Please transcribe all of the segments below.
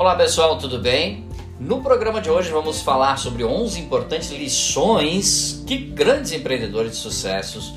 Olá pessoal, tudo bem? No programa de hoje vamos falar sobre 11 importantes lições que grandes empreendedores de sucessos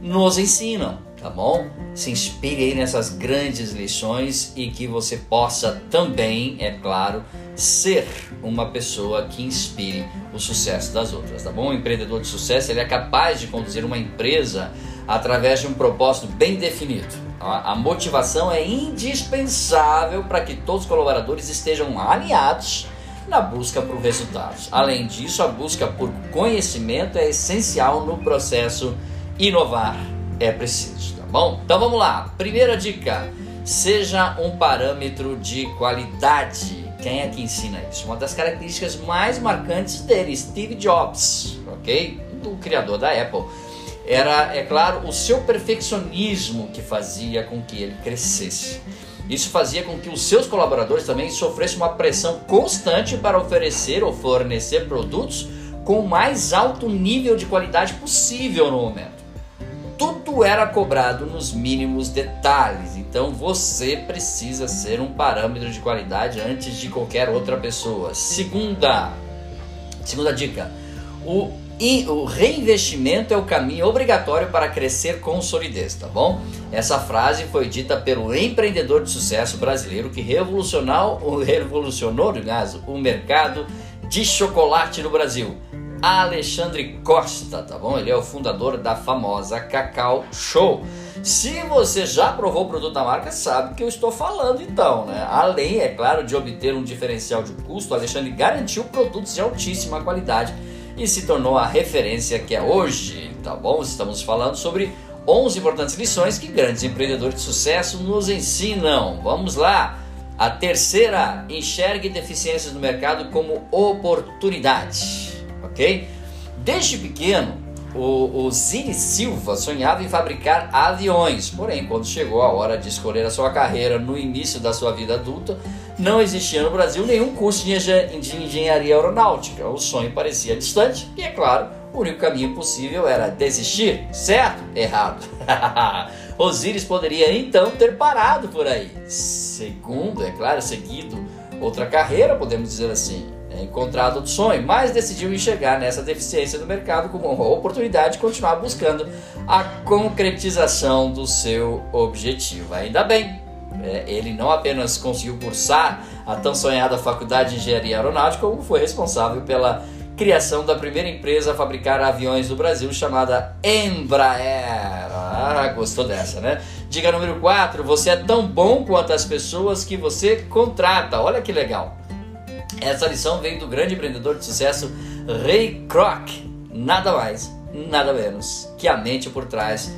nos ensinam, tá bom? Se inspire aí nessas grandes lições e que você possa também, é claro, ser uma pessoa que inspire o sucesso das outras, tá bom? O empreendedor de sucesso ele é capaz de conduzir uma empresa através de um propósito bem definido. A motivação é indispensável para que todos os colaboradores estejam alinhados na busca por resultados. Além disso, a busca por conhecimento é essencial no processo inovar. É preciso, tá bom? Então vamos lá. Primeira dica: seja um parâmetro de qualidade. Quem é que ensina isso? Uma das características mais marcantes dele, Steve Jobs, ok? O criador da Apple era, é claro, o seu perfeccionismo que fazia com que ele crescesse. Isso fazia com que os seus colaboradores também sofressem uma pressão constante para oferecer ou fornecer produtos com o mais alto nível de qualidade possível no momento. Tudo era cobrado nos mínimos detalhes, então você precisa ser um parâmetro de qualidade antes de qualquer outra pessoa. Segunda, segunda dica: o e o reinvestimento é o caminho obrigatório para crescer com solidez, tá bom? Essa frase foi dita pelo empreendedor de sucesso brasileiro que revolucionou, revolucionou o mercado de chocolate no Brasil. Alexandre Costa, tá bom? Ele é o fundador da famosa Cacau Show. Se você já provou o produto da marca, sabe que eu estou falando então, né? Além, é claro, de obter um diferencial de custo, Alexandre garantiu produtos de altíssima qualidade e se tornou a referência que é hoje, tá bom? Estamos falando sobre 11 importantes lições que grandes empreendedores de sucesso nos ensinam. Vamos lá! A terceira, enxergue deficiências no mercado como oportunidade, ok? Desde pequeno, o, o Silva sonhava em fabricar aviões, porém, quando chegou a hora de escolher a sua carreira no início da sua vida adulta, não existia no Brasil nenhum curso de engenharia aeronáutica. O sonho parecia distante e, é claro, o único caminho possível era desistir. Certo? Errado. Osíris poderia então ter parado por aí. Segundo, é claro, seguido outra carreira, podemos dizer assim, é, encontrado outro sonho, mas decidiu enxergar nessa deficiência do mercado como uma oportunidade de continuar buscando a concretização do seu objetivo. Ainda bem, ele não apenas conseguiu cursar a tão sonhada Faculdade de Engenharia Aeronáutica, como foi responsável pela criação da primeira empresa a fabricar aviões do Brasil, chamada Embraer. Ah, gostou dessa, né? Dica número 4: você é tão bom quanto as pessoas que você contrata. Olha que legal. Essa lição veio do grande empreendedor de sucesso Ray Kroc. Nada mais, nada menos que a mente por trás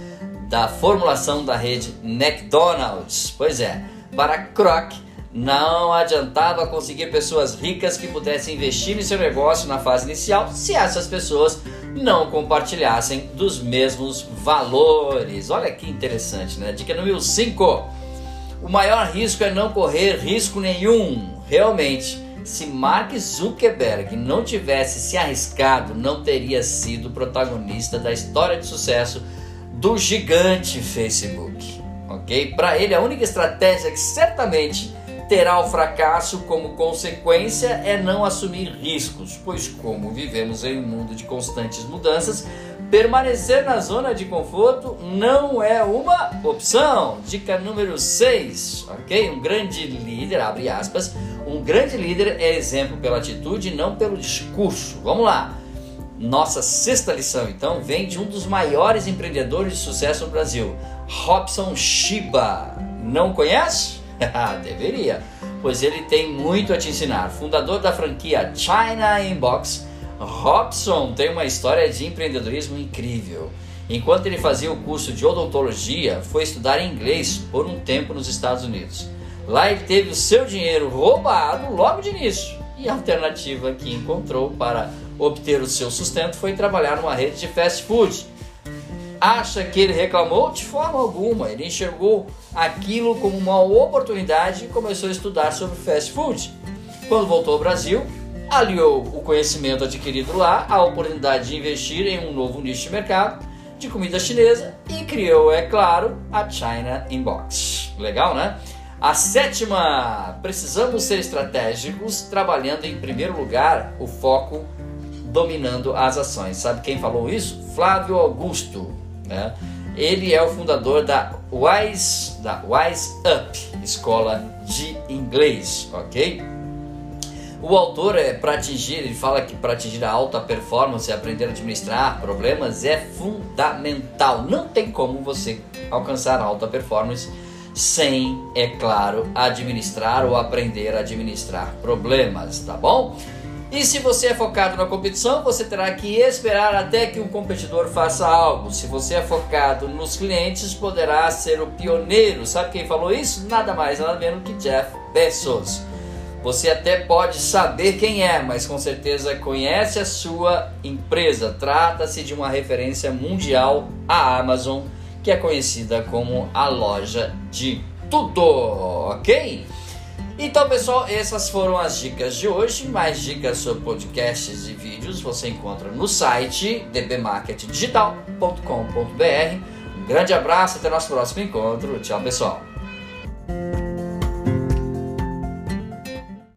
da formulação da rede McDonald's. Pois é, para Kroc não adiantava conseguir pessoas ricas que pudessem investir em seu negócio na fase inicial se essas pessoas não compartilhassem dos mesmos valores. Olha que interessante, né? Dica número 5. O maior risco é não correr risco nenhum. Realmente, se Mark Zuckerberg não tivesse se arriscado, não teria sido protagonista da história de sucesso do gigante Facebook, ok? Para ele, a única estratégia que certamente terá o fracasso como consequência é não assumir riscos, pois, como vivemos em um mundo de constantes mudanças, permanecer na zona de conforto não é uma opção. Dica número 6, ok? Um grande líder, abre aspas, um grande líder é exemplo pela atitude, não pelo discurso. Vamos lá. Nossa sexta lição, então, vem de um dos maiores empreendedores de sucesso no Brasil, Robson Shiba. Não conhece? Deveria, pois ele tem muito a te ensinar. Fundador da franquia China Inbox, Robson tem uma história de empreendedorismo incrível. Enquanto ele fazia o curso de odontologia, foi estudar inglês por um tempo nos Estados Unidos. Lá ele teve o seu dinheiro roubado logo de início e a alternativa que encontrou para obter o seu sustento foi trabalhar numa rede de fast food. Acha que ele reclamou? De forma alguma. Ele enxergou aquilo como uma oportunidade e começou a estudar sobre fast food. Quando voltou ao Brasil, aliou o conhecimento adquirido lá à oportunidade de investir em um novo nicho de mercado de comida chinesa e criou, é claro, a China Inbox. Legal, né? A sétima, precisamos ser estratégicos, trabalhando em primeiro lugar o foco dominando as ações. Sabe quem falou isso? Flávio Augusto. Né? Ele é o fundador da Wise, da Wise Up, escola de inglês, ok? O autor é para atingir, ele fala que para atingir a alta performance, aprender a administrar problemas é fundamental. Não tem como você alcançar a alta performance sem, é claro, administrar ou aprender a administrar problemas, tá bom? E se você é focado na competição, você terá que esperar até que um competidor faça algo. Se você é focado nos clientes, poderá ser o pioneiro. Sabe quem falou isso? Nada mais, nada menos que Jeff Bezos. Você até pode saber quem é, mas com certeza conhece a sua empresa. Trata-se de uma referência mundial, a Amazon, que é conhecida como a loja de tudo, ok? Então, pessoal, essas foram as dicas de hoje. Mais dicas sobre podcasts e vídeos você encontra no site dbmarketdigital.com.br. Um grande abraço, até nosso próximo encontro. Tchau, pessoal.